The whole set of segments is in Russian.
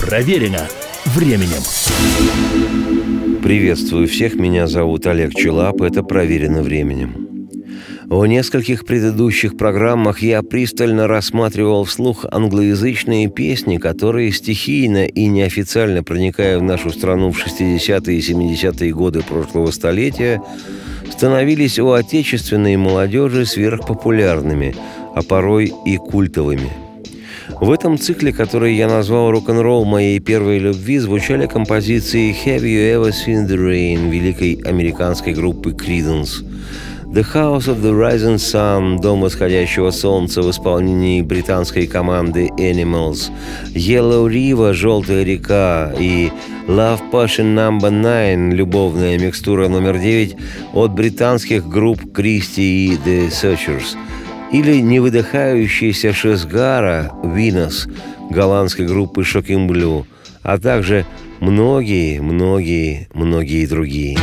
Проверено временем. Приветствую всех, меня зовут Олег Челап, это «Проверено временем». В нескольких предыдущих программах я пристально рассматривал вслух англоязычные песни, которые стихийно и неофициально проникая в нашу страну в 60-е и 70-е годы прошлого столетия, становились у отечественной молодежи сверхпопулярными, а порой и культовыми – в этом цикле, который я назвал «Рок-н-ролл моей первой любви», звучали композиции «Have You Ever Seen the Rain» великой американской группы Creedence, «The House of the Rising Sun» «Дом восходящего солнца» в исполнении британской команды Animals, «Yellow River» «Желтая река» и «Love Passion No. 9» «Любовная микстура номер 9» от британских групп Christie и The Searchers – или невыдыхающийся Шесгара Винос голландской группы Blue, а также многие, многие, многие другие.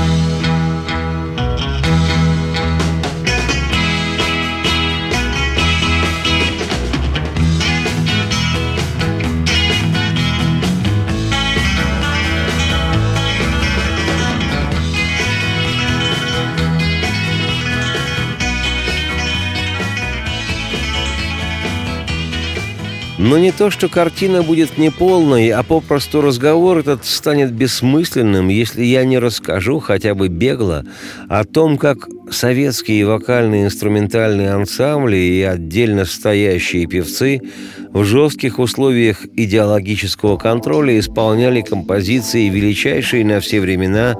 Но не то, что картина будет неполной, а попросту разговор этот станет бессмысленным, если я не расскажу хотя бы бегло о том, как советские вокальные инструментальные ансамбли и отдельно стоящие певцы в жестких условиях идеологического контроля исполняли композиции величайшей на все времена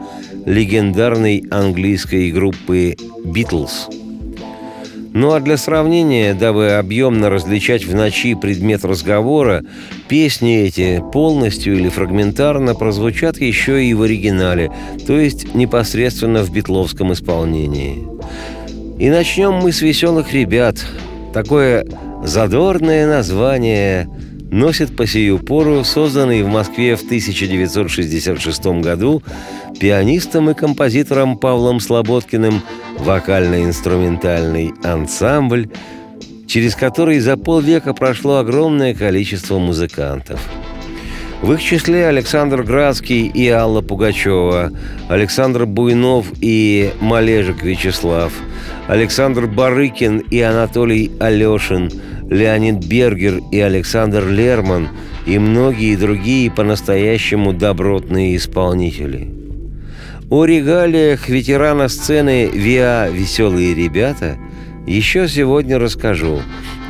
легендарной английской группы «Битлз». Ну а для сравнения, дабы объемно различать в ночи предмет разговора, песни эти полностью или фрагментарно прозвучат еще и в оригинале, то есть непосредственно в битловском исполнении. И начнем мы с «Веселых ребят». Такое задорное название носит по сию пору созданный в Москве в 1966 году пианистом и композитором Павлом Слободкиным вокально-инструментальный ансамбль, через который за полвека прошло огромное количество музыкантов. В их числе Александр Градский и Алла Пугачева, Александр Буйнов и Малежик Вячеслав, Александр Барыкин и Анатолий Алешин, Леонид Бергер и Александр Лерман и многие другие по-настоящему добротные исполнители – о регалиях ветерана сцены «Виа. Веселые ребята» еще сегодня расскажу.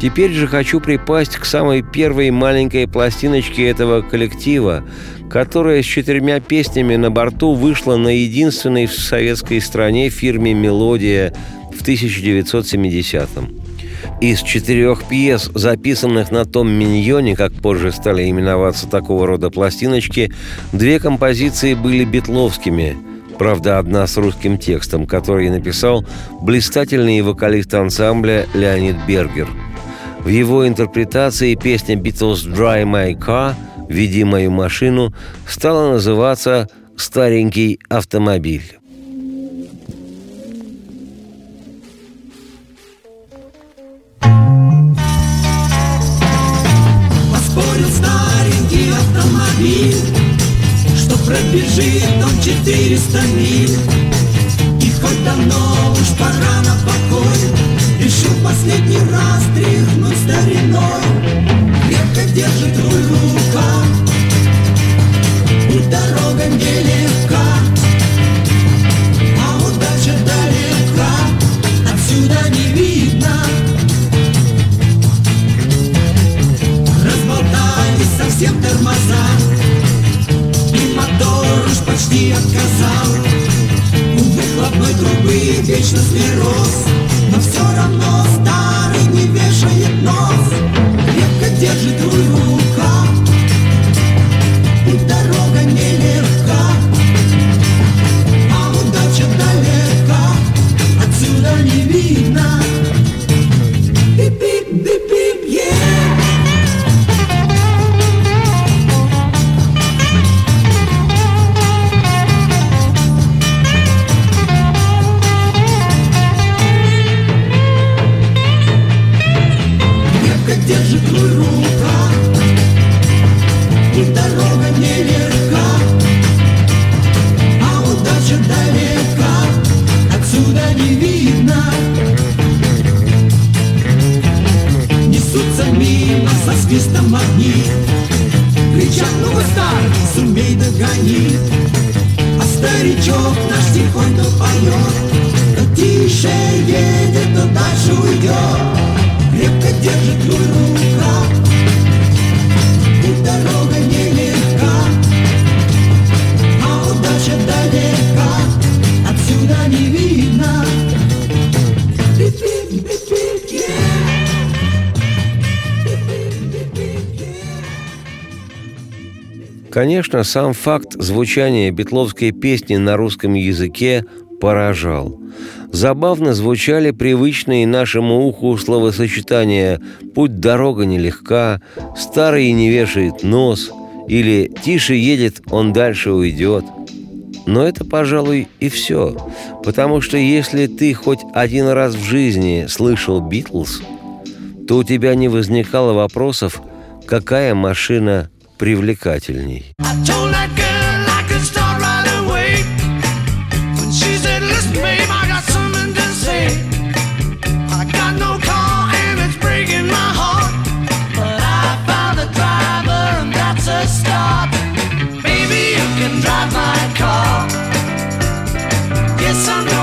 Теперь же хочу припасть к самой первой маленькой пластиночке этого коллектива, которая с четырьмя песнями на борту вышла на единственной в советской стране фирме «Мелодия» в 1970-м. Из четырех пьес, записанных на том миньоне, как позже стали именоваться такого рода пластиночки, две композиции были битловскими – Правда, одна с русским текстом, который написал блистательный вокалист ансамбля Леонид Бергер. В его интерпретации песня «Beatles Dry My Car» «Веди мою машину» стала называться «Старенький автомобиль». Пробежит он четыреста миль. И хоть давно уж пора на покой Решил последний раз тряхнуть ну вы старый, сумей догони. А старичок наш тихонько поет. То тише едет, то дальше уйдет. Крепко держит руль в руках И дорога нелегка. А удача далека. Отсюда не видно Конечно, сам факт звучания битловской песни на русском языке поражал. Забавно звучали привычные нашему уху словосочетания «путь дорога нелегка», «старый не вешает нос» или «тише едет, он дальше уйдет». Но это, пожалуй, и все. Потому что если ты хоть один раз в жизни слышал «Битлз», то у тебя не возникало вопросов, какая машина привлекательней. Baby, you can drive my car. Yes, I'm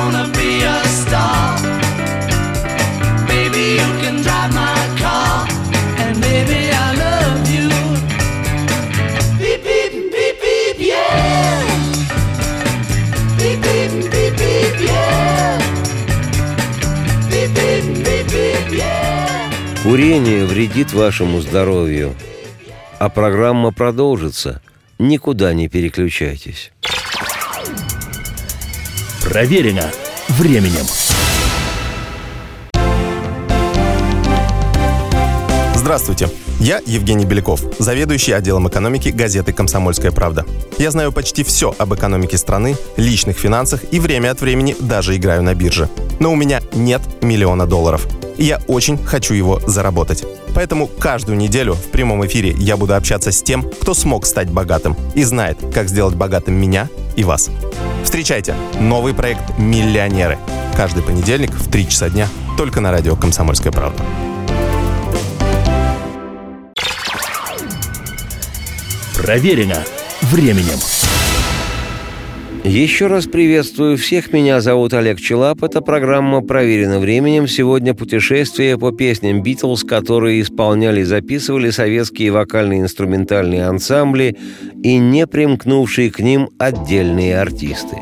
Курение вредит вашему здоровью. А программа продолжится. Никуда не переключайтесь. Проверено временем. Здравствуйте. Я Евгений Беляков, заведующий отделом экономики газеты «Комсомольская правда». Я знаю почти все об экономике страны, личных финансах и время от времени даже играю на бирже. Но у меня нет миллиона долларов. И я очень хочу его заработать. Поэтому каждую неделю в прямом эфире я буду общаться с тем, кто смог стать богатым и знает, как сделать богатым меня и вас. Встречайте новый проект «Миллионеры». Каждый понедельник в 3 часа дня только на радио «Комсомольская правда». Проверено временем. Еще раз приветствую всех. Меня зовут Олег Челап. Это программа «Проверено временем». Сегодня путешествие по песням «Битлз», которые исполняли и записывали советские вокальные инструментальные ансамбли и не примкнувшие к ним отдельные артисты.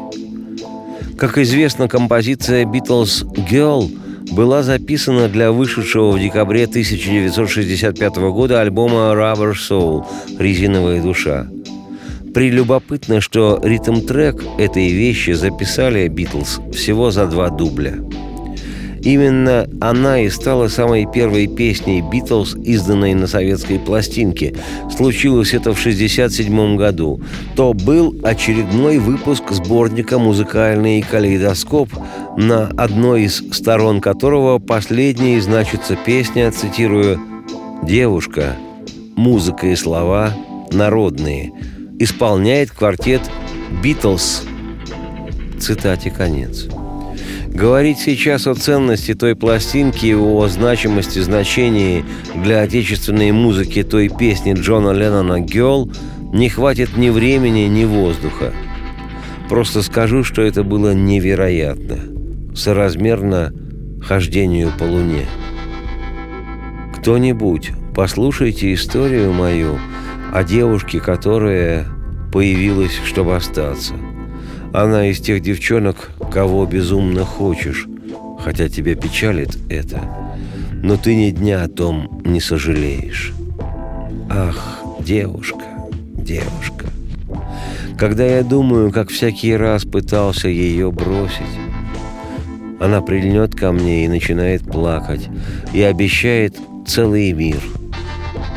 Как известно, композиция «Битлз Girl» была записана для вышедшего в декабре 1965 года альбома «Rubber Soul» «Резиновая душа». Прелюбопытно, что ритм-трек этой вещи записали «Битлз» всего за два дубля. Именно она и стала самой первой песней «Битлз», изданной на советской пластинке. Случилось это в 1967 году. То был очередной выпуск сборника «Музыкальный калейдоскоп», на одной из сторон которого последней значится песня, цитирую, «Девушка, музыка и слова народные» исполняет квартет «Битлз». Цитате конец. Говорить сейчас о ценности той пластинки о значимости, значении для отечественной музыки той песни Джона Леннона «Гелл» не хватит ни времени, ни воздуха. Просто скажу, что это было невероятно, соразмерно хождению по луне. Кто-нибудь, послушайте историю мою о девушке, которая появилась, чтобы остаться. Она из тех девчонок, кого безумно хочешь, хотя тебя печалит это. Но ты ни дня о том не сожалеешь. Ах, девушка, девушка. Когда я думаю, как всякий раз пытался ее бросить, она прильнет ко мне и начинает плакать, и обещает целый мир.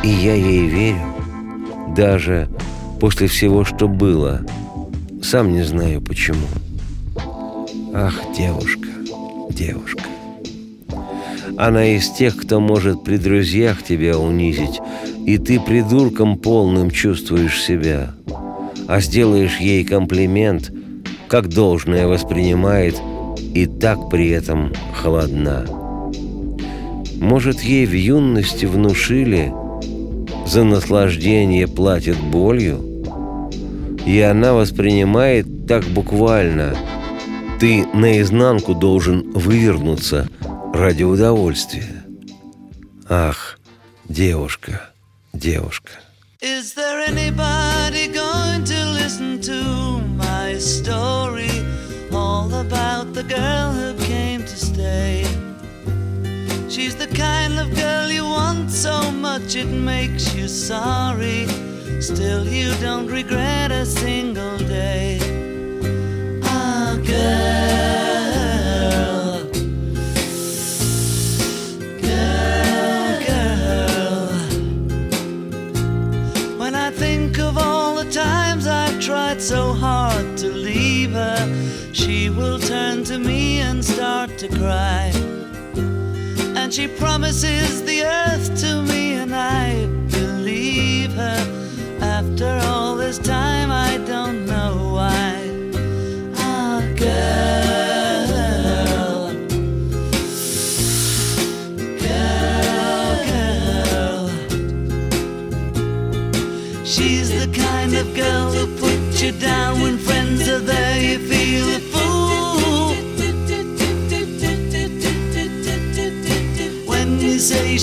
И я ей верю, даже после всего, что было. Сам не знаю почему. Ах, девушка, девушка. Она из тех, кто может при друзьях тебя унизить, и ты придурком полным чувствуешь себя. А сделаешь ей комплимент, как должное воспринимает, и так при этом холодна. Может, ей в юности внушили, за наслаждение платит болью, и она воспринимает так буквально. Ты наизнанку должен вывернуться ради удовольствия. Ах, девушка, девушка. Is there anybody going to listen to my story? All about the girl who came to stay. She's the kind of girl you want so much it makes you sorry. Still, you don't regret a single day. Ah, girl. Girl, girl. When I think of all the times I've tried so hard to leave her, she will turn to me and start to cry. She promises the earth to me, and I believe her. After all this time,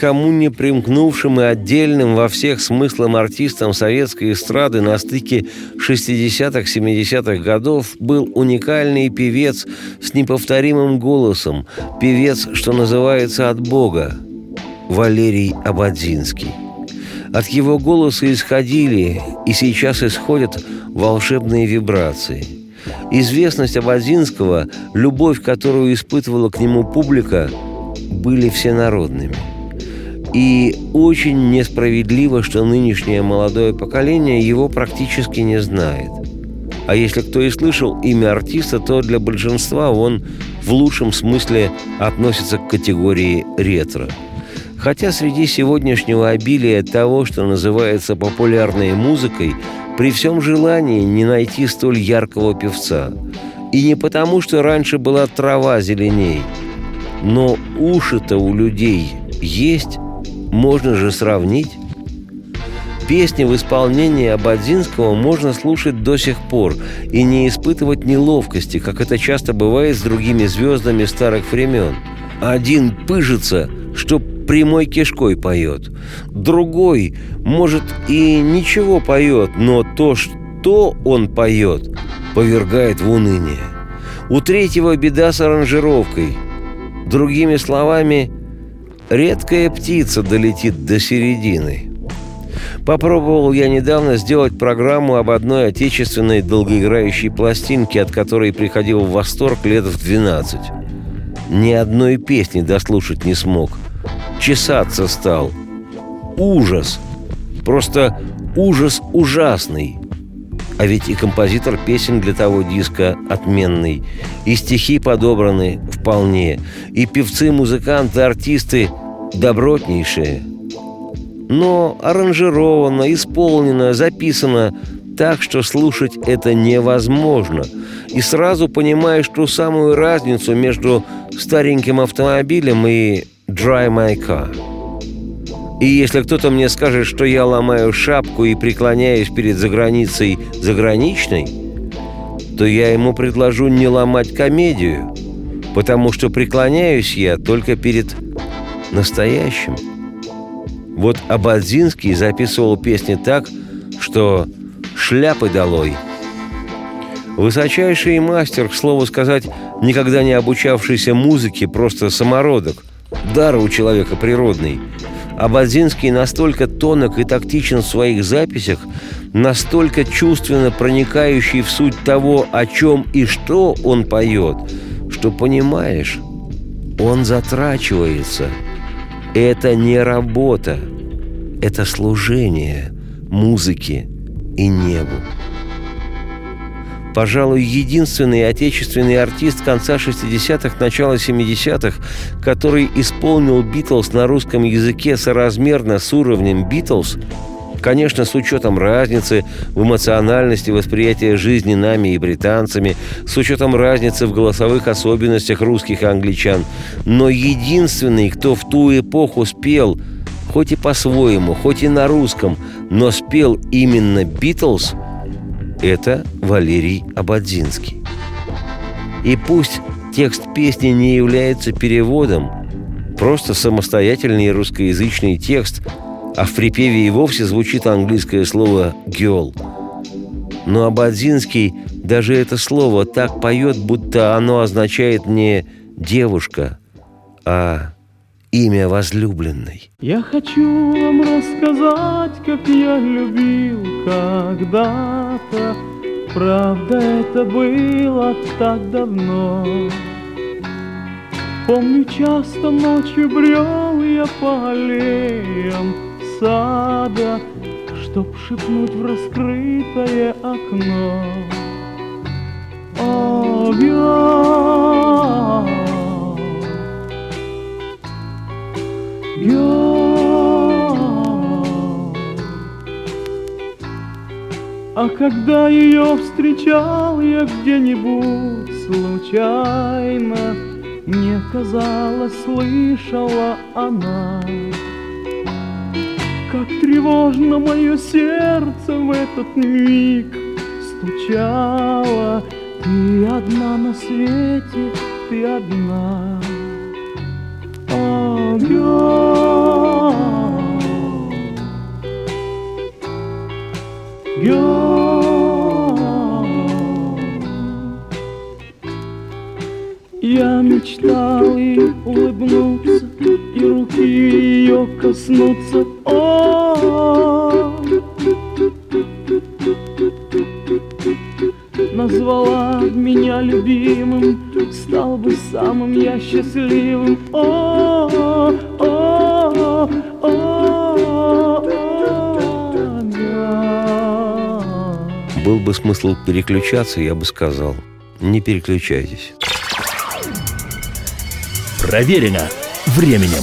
Никому не примкнувшим и отдельным во всех смыслах артистом советской эстрады на стыке 60-70-х годов был уникальный певец с неповторимым голосом, певец, что называется, от Бога, Валерий Абадзинский. От его голоса исходили и сейчас исходят волшебные вибрации. Известность Абадзинского, любовь, которую испытывала к нему публика, были всенародными. И очень несправедливо, что нынешнее молодое поколение его практически не знает. А если кто и слышал имя артиста, то для большинства он в лучшем смысле относится к категории ретро. Хотя среди сегодняшнего обилия того, что называется популярной музыкой, при всем желании не найти столь яркого певца. И не потому, что раньше была трава зеленей, но уши-то у людей есть, можно же сравнить. Песни в исполнении Абадзинского можно слушать до сих пор и не испытывать неловкости, как это часто бывает с другими звездами старых времен. Один пыжится, что прямой кишкой поет. Другой, может, и ничего поет, но то, что он поет, повергает в уныние. У третьего беда с аранжировкой. Другими словами, редкая птица долетит до середины. Попробовал я недавно сделать программу об одной отечественной долгоиграющей пластинке, от которой приходил в восторг лет в 12. Ни одной песни дослушать не смог. Чесаться стал. Ужас. Просто ужас ужасный. А ведь и композитор песен для того диска отменный, и стихи подобраны вполне, и певцы, музыканты, артисты добротнейшие. Но аранжировано, исполнено, записано так, что слушать это невозможно. И сразу понимаешь ту самую разницу между стареньким автомобилем и «Dry My Car». И если кто-то мне скажет, что я ломаю шапку и преклоняюсь перед заграницей заграничной, то я ему предложу не ломать комедию, потому что преклоняюсь я только перед настоящим. Вот Абадзинский записывал песни так, что шляпы долой. Высочайший мастер, к слову сказать, никогда не обучавшийся музыке, просто самородок. Дар у человека природный. Абадзинский настолько тонок и тактичен в своих записях, настолько чувственно проникающий в суть того, о чем и что он поет, что понимаешь, он затрачивается. Это не работа, это служение музыке и небу. Пожалуй, единственный отечественный артист конца 60-х, начала 70-х, который исполнил «Битлз» на русском языке соразмерно с уровнем «Битлз», Конечно, с учетом разницы в эмоциональности восприятия жизни нами и британцами, с учетом разницы в голосовых особенностях русских и англичан. Но единственный, кто в ту эпоху спел, хоть и по-своему, хоть и на русском, но спел именно «Битлз», это Валерий Абадзинский. И пусть текст песни не является переводом, просто самостоятельный русскоязычный текст, а в припеве и вовсе звучит английское слово «girl». Но Абадзинский даже это слово так поет, будто оно означает не «девушка», а имя возлюбленной. Я хочу вам рассказать, как я любил когда-то. Правда, это было так давно. Помню, часто ночью брел я по аллеям сада, Чтоб шепнуть в раскрытое окно. О, А когда ее встречал я где-нибудь случайно, Мне казалось, слышала она, Как тревожно мое сердце в этот миг стучало. Ты одна на свете, ты одна. Oh, girl, girl. Я мечтал и улыбнуться, и руки ее коснуться. О, назвала меня любимым, стал бы самым я счастливым. О, о, о, Был бы смысл переключаться, я бы сказал, не переключайтесь. Проверено временем.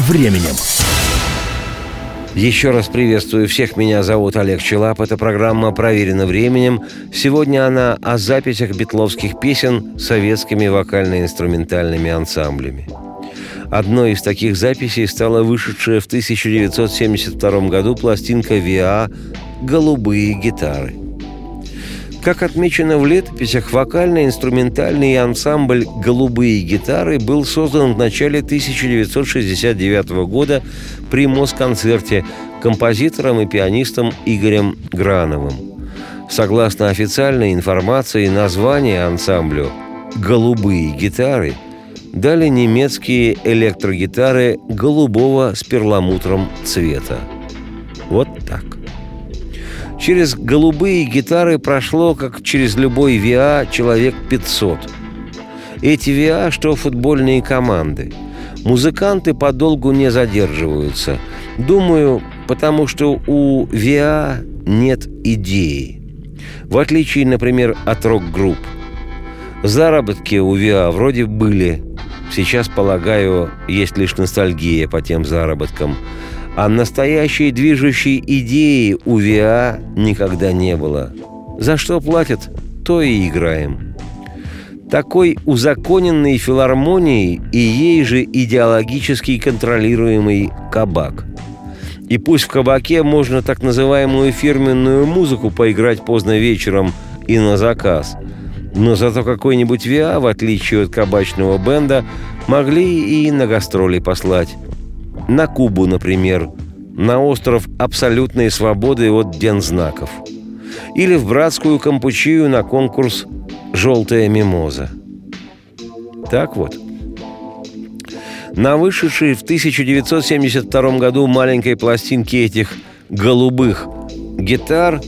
временем. Еще раз приветствую всех. Меня зовут Олег Челап. Эта программа «Проверена временем». Сегодня она о записях битловских песен советскими вокально-инструментальными ансамблями. Одной из таких записей стала вышедшая в 1972 году пластинка «ВИА» «Голубые гитары». Как отмечено в летописях, вокально-инструментальный ансамбль «Голубые гитары» был создан в начале 1969 года при Москонцерте композитором и пианистом Игорем Грановым. Согласно официальной информации, название ансамблю «Голубые гитары» дали немецкие электрогитары голубого с перламутром цвета. Вот так. Через голубые гитары прошло, как через любой ВИА, человек 500. Эти ВИА, что футбольные команды. Музыканты подолгу не задерживаются. Думаю, потому что у ВИА нет идеи. В отличие, например, от рок-групп. Заработки у ВИА вроде были. Сейчас, полагаю, есть лишь ностальгия по тем заработкам. А настоящей движущей идеи у ВИА никогда не было. За что платят, то и играем. Такой узаконенной филармонией и ей же идеологически контролируемый кабак. И пусть в кабаке можно так называемую фирменную музыку поиграть поздно вечером и на заказ, но зато какой-нибудь ВИА, в отличие от кабачного бенда, могли и на гастроли послать. На Кубу, например, на остров абсолютной свободы от дензнаков. Или в братскую Кампучию на конкурс «Желтая мимоза». Так вот. На вышедшей в 1972 году маленькой пластинке этих «голубых» гитар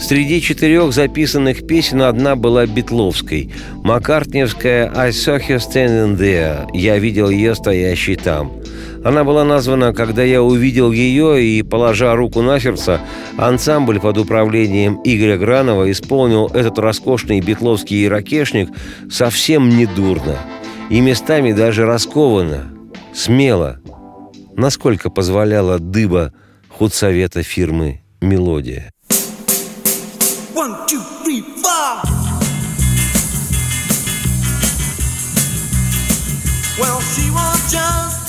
Среди четырех записанных песен одна была битловской. Маккартневская «I saw her standing there» «Я видел ее стоящей там». Она была названа «Когда я увидел ее» и, положа руку на сердце, ансамбль под управлением Игоря Гранова исполнил этот роскошный битловский ракешник совсем недурно. И местами даже раскованно, смело, насколько позволяла дыба худсовета фирмы «Мелодия». One, two, three, four. Well, she was just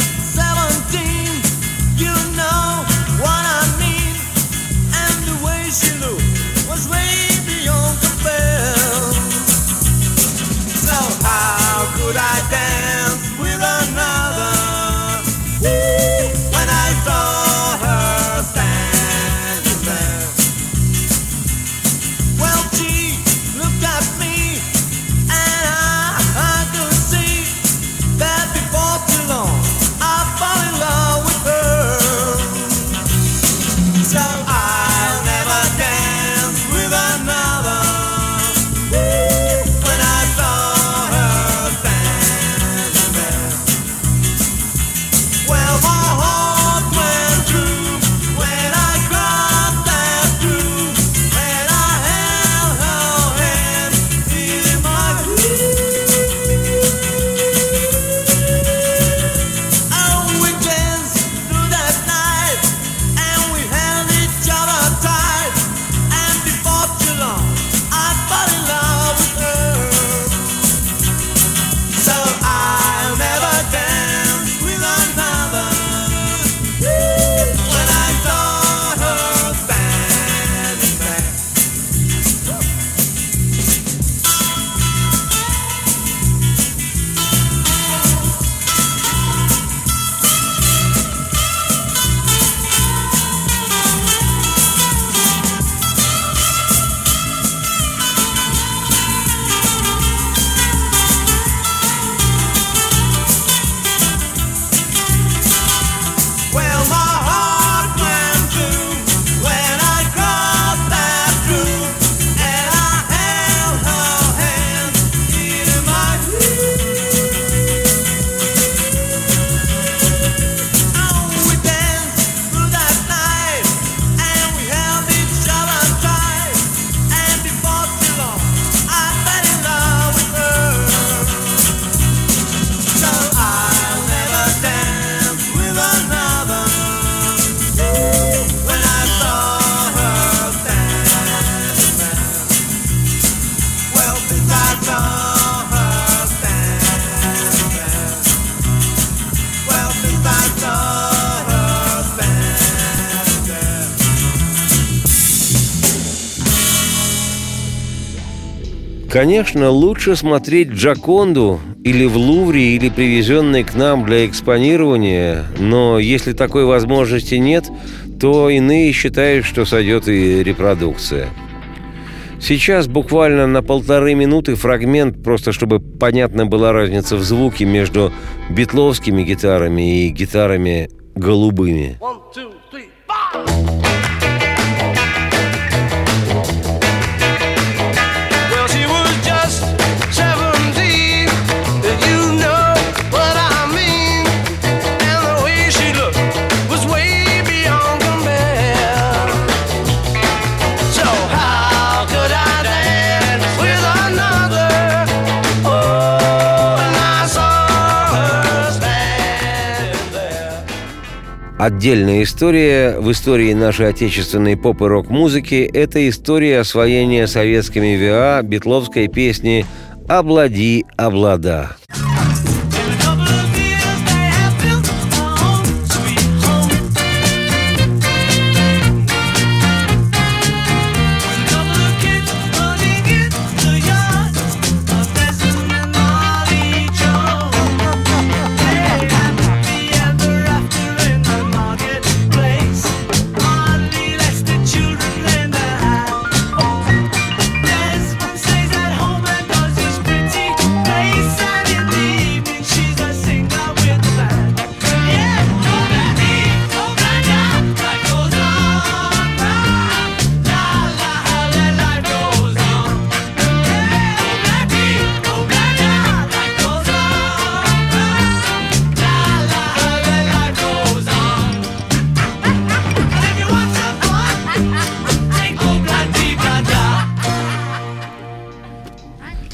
Конечно, лучше смотреть Джаконду или в Лувре, или привезенной к нам для экспонирования, но если такой возможности нет, то иные считают, что сойдет и репродукция. Сейчас буквально на полторы минуты фрагмент, просто чтобы понятна была разница в звуке между битловскими гитарами и гитарами голубыми. Well, us. Отдельная история в истории нашей отечественной поп и рок-музыки – это история освоения советскими ВИА битловской песни «Облади, облада».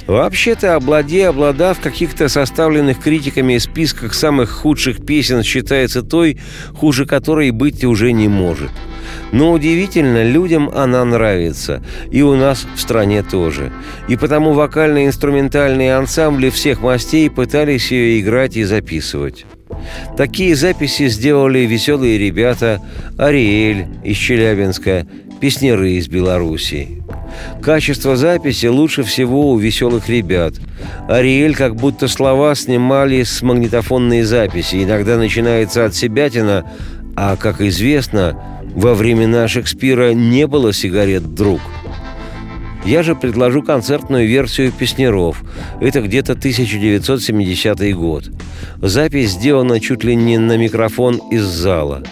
Вообще-то «Облади, облада» в каких-то составленных критиками списках самых худших песен считается той, хуже которой быть уже не может. Но удивительно, людям она нравится. И у нас в стране тоже. И потому вокально-инструментальные ансамбли всех мастей пытались ее играть и записывать. Такие записи сделали веселые ребята Ариэль из Челябинска, песнеры из Белоруссии. Качество записи лучше всего у веселых ребят. Ариэль как будто слова снимали с магнитофонной записи. Иногда начинается от себятина, а, как известно, во времена Шекспира не было сигарет «Друг». Я же предложу концертную версию «Песнеров». Это где-то 1970 год. Запись сделана чуть ли не на микрофон из зала.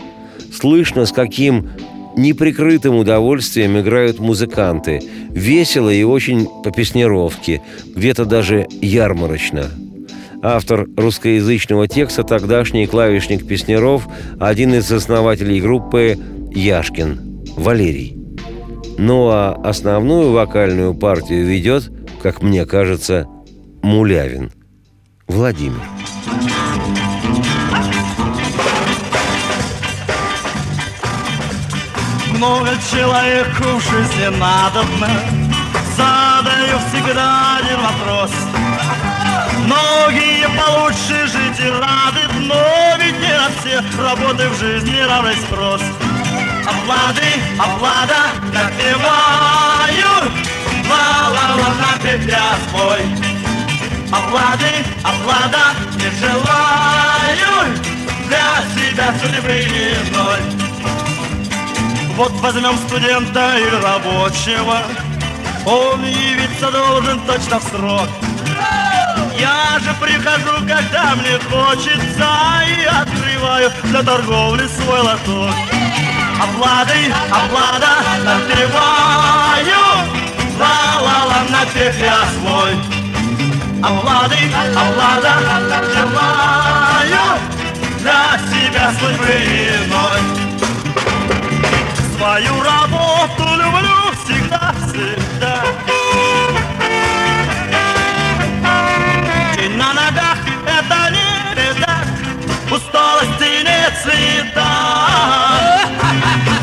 Слышно, с каким неприкрытым удовольствием играют музыканты. Весело и очень по песнировке, где-то даже ярмарочно. Автор русскоязычного текста тогдашний клавишник Песнеров, один из основателей группы Яшкин, Валерий. Ну а основную вокальную партию ведет, как мне кажется, Мулявин, Владимир. Много человеку в жизни надобно. Задаю всегда один вопрос. Многие получше жить и рады Но ведь не на все работы в жизни равный спрос. Оплаты, оплата, напеваю Ла-ла-ла, напев я свой. Оплаты, оплата, не желаю Для себя судьбы иной вот возьмем студента или рабочего, он явиться должен точно в срок. Я же прихожу, когда мне хочется, и открываю для торговли свой лоток. Оплаты, оплата, напиваю, ла-ла-ла, напев я свой. Оплаты, оплата, желаю для себя судьбы иной. Свою работу люблю всегда, всегда. И на ногах это не беда, усталости нет цвета.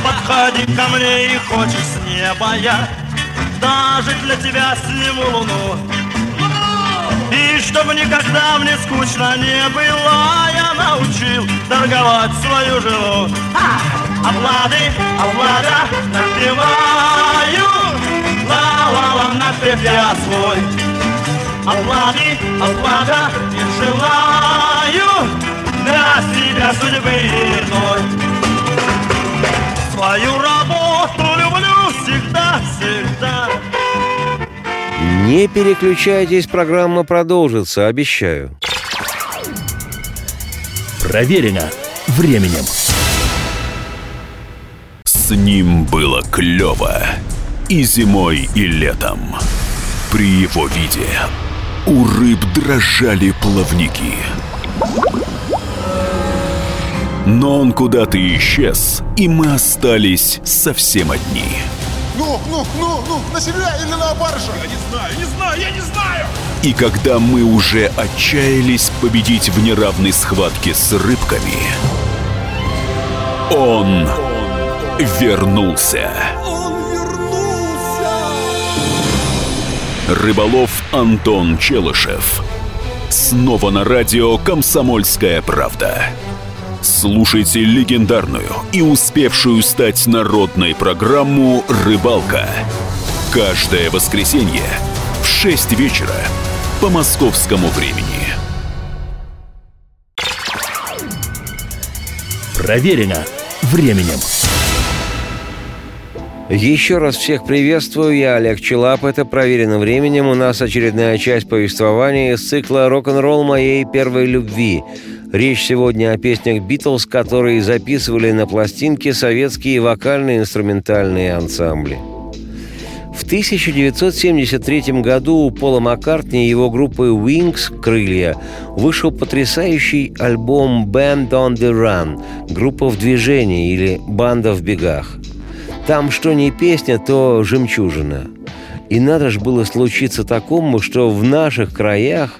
Подходи ко мне и хочешь с неба я, даже для тебя сниму луну. И чтобы никогда мне скучно не было, я научил торговать свою жену. Облады, облада, напеваю, ла-ла-ла, напев я свой. Облады, облада, не желаю для себя судьбы иной. Свою работу люблю всегда, всегда. Не переключайтесь, программа продолжится, обещаю. Проверено временем. С ним было клево и зимой, и летом. При его виде у рыб дрожали плавники. Но он куда-то исчез, и мы остались совсем одни. Ну, ну, ну, ну, на себя или на баржа? Я не знаю, не знаю, я не знаю! И когда мы уже отчаялись победить в неравной схватке с рыбками, Он вернулся. Рыболов Антон Челышев. Снова на радио «Комсомольская правда». Слушайте легендарную и успевшую стать народной программу «Рыбалка». Каждое воскресенье в 6 вечера по московскому времени. Проверено временем. Еще раз всех приветствую, я Олег Челап, это «Проверено временем». У нас очередная часть повествования из цикла «Рок-н-ролл моей первой любви». Речь сегодня о песнях «Битлз», которые записывали на пластинке советские вокальные инструментальные ансамбли. В 1973 году у Пола Маккартни и его группы Wings «Крылья» вышел потрясающий альбом «Band on the Run» – «Группа в движении» или «Банда в бегах». Там что не песня, то жемчужина. И надо же было случиться такому, что в наших краях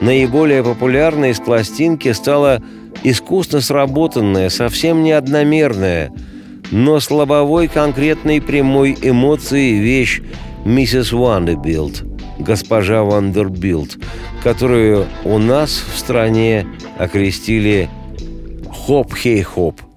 наиболее популярной из пластинки стала искусно сработанная, совсем не одномерная, но с лобовой конкретной прямой эмоции вещь «Миссис Вандебилт», госпожа Вандебилт, которую у нас в стране окрестили «Хоп-хей-хоп». Down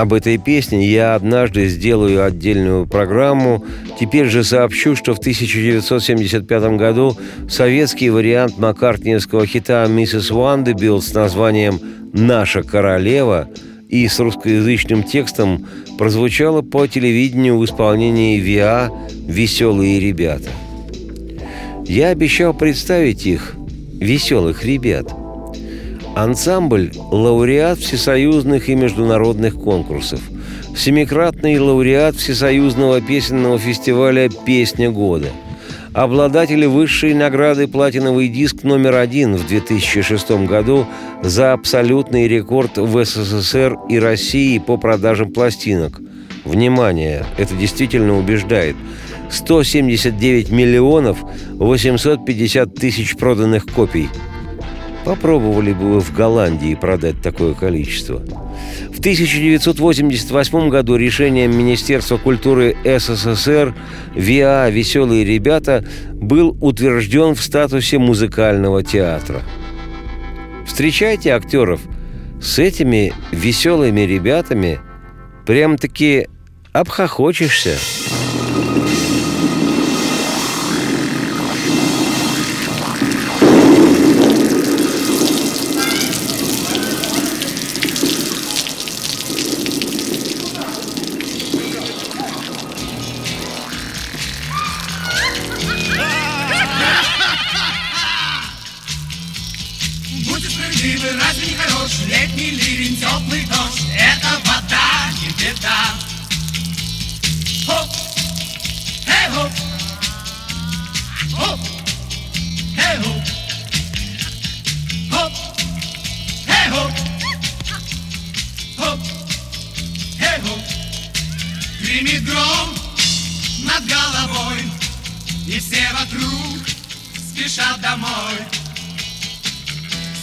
Об этой песне я однажды сделаю отдельную программу. Теперь же сообщу, что в 1975 году советский вариант маккартниевского хита «Миссис Вандебилт» с названием «Наша королева» и с русскоязычным текстом прозвучало по телевидению в исполнении ВИА «Веселые ребята». Я обещал представить их, веселых ребят – Ансамбль – лауреат всесоюзных и международных конкурсов. Семикратный лауреат Всесоюзного песенного фестиваля «Песня года». Обладатели высшей награды «Платиновый диск» номер один в 2006 году за абсолютный рекорд в СССР и России по продажам пластинок. Внимание, это действительно убеждает. 179 миллионов 850 тысяч проданных копий – Попробовали бы вы в Голландии продать такое количество. В 1988 году решением Министерства культуры СССР ВИА «Веселые ребята» был утвержден в статусе музыкального театра. Встречайте актеров с этими веселыми ребятами, прям-таки обхохочешься. Гром над головой И все вокруг спешат домой.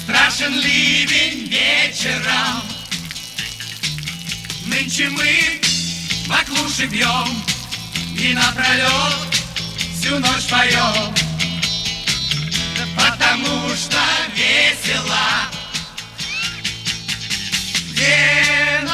Страшен ливень вечером Нынче мы баклуши бьем И напролет всю ночь поем. Потому что весело. Где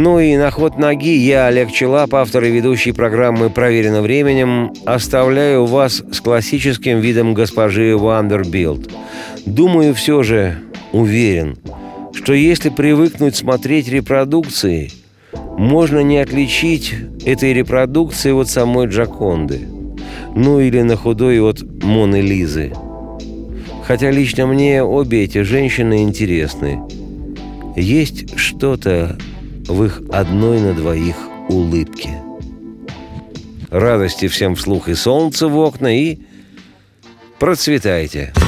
Ну и на ход ноги я, Олег Челап, автор и ведущий программы «Проверено временем», оставляю вас с классическим видом госпожи Вандебилт. Думаю, все же, уверен, что если привыкнуть смотреть репродукции, можно не отличить этой репродукции от самой Джоконды. Ну или на худой от Моны Лизы. Хотя лично мне обе эти женщины интересны. Есть что-то в их одной на двоих улыбке. Радости всем вслух и солнце в окна, и процветайте. Down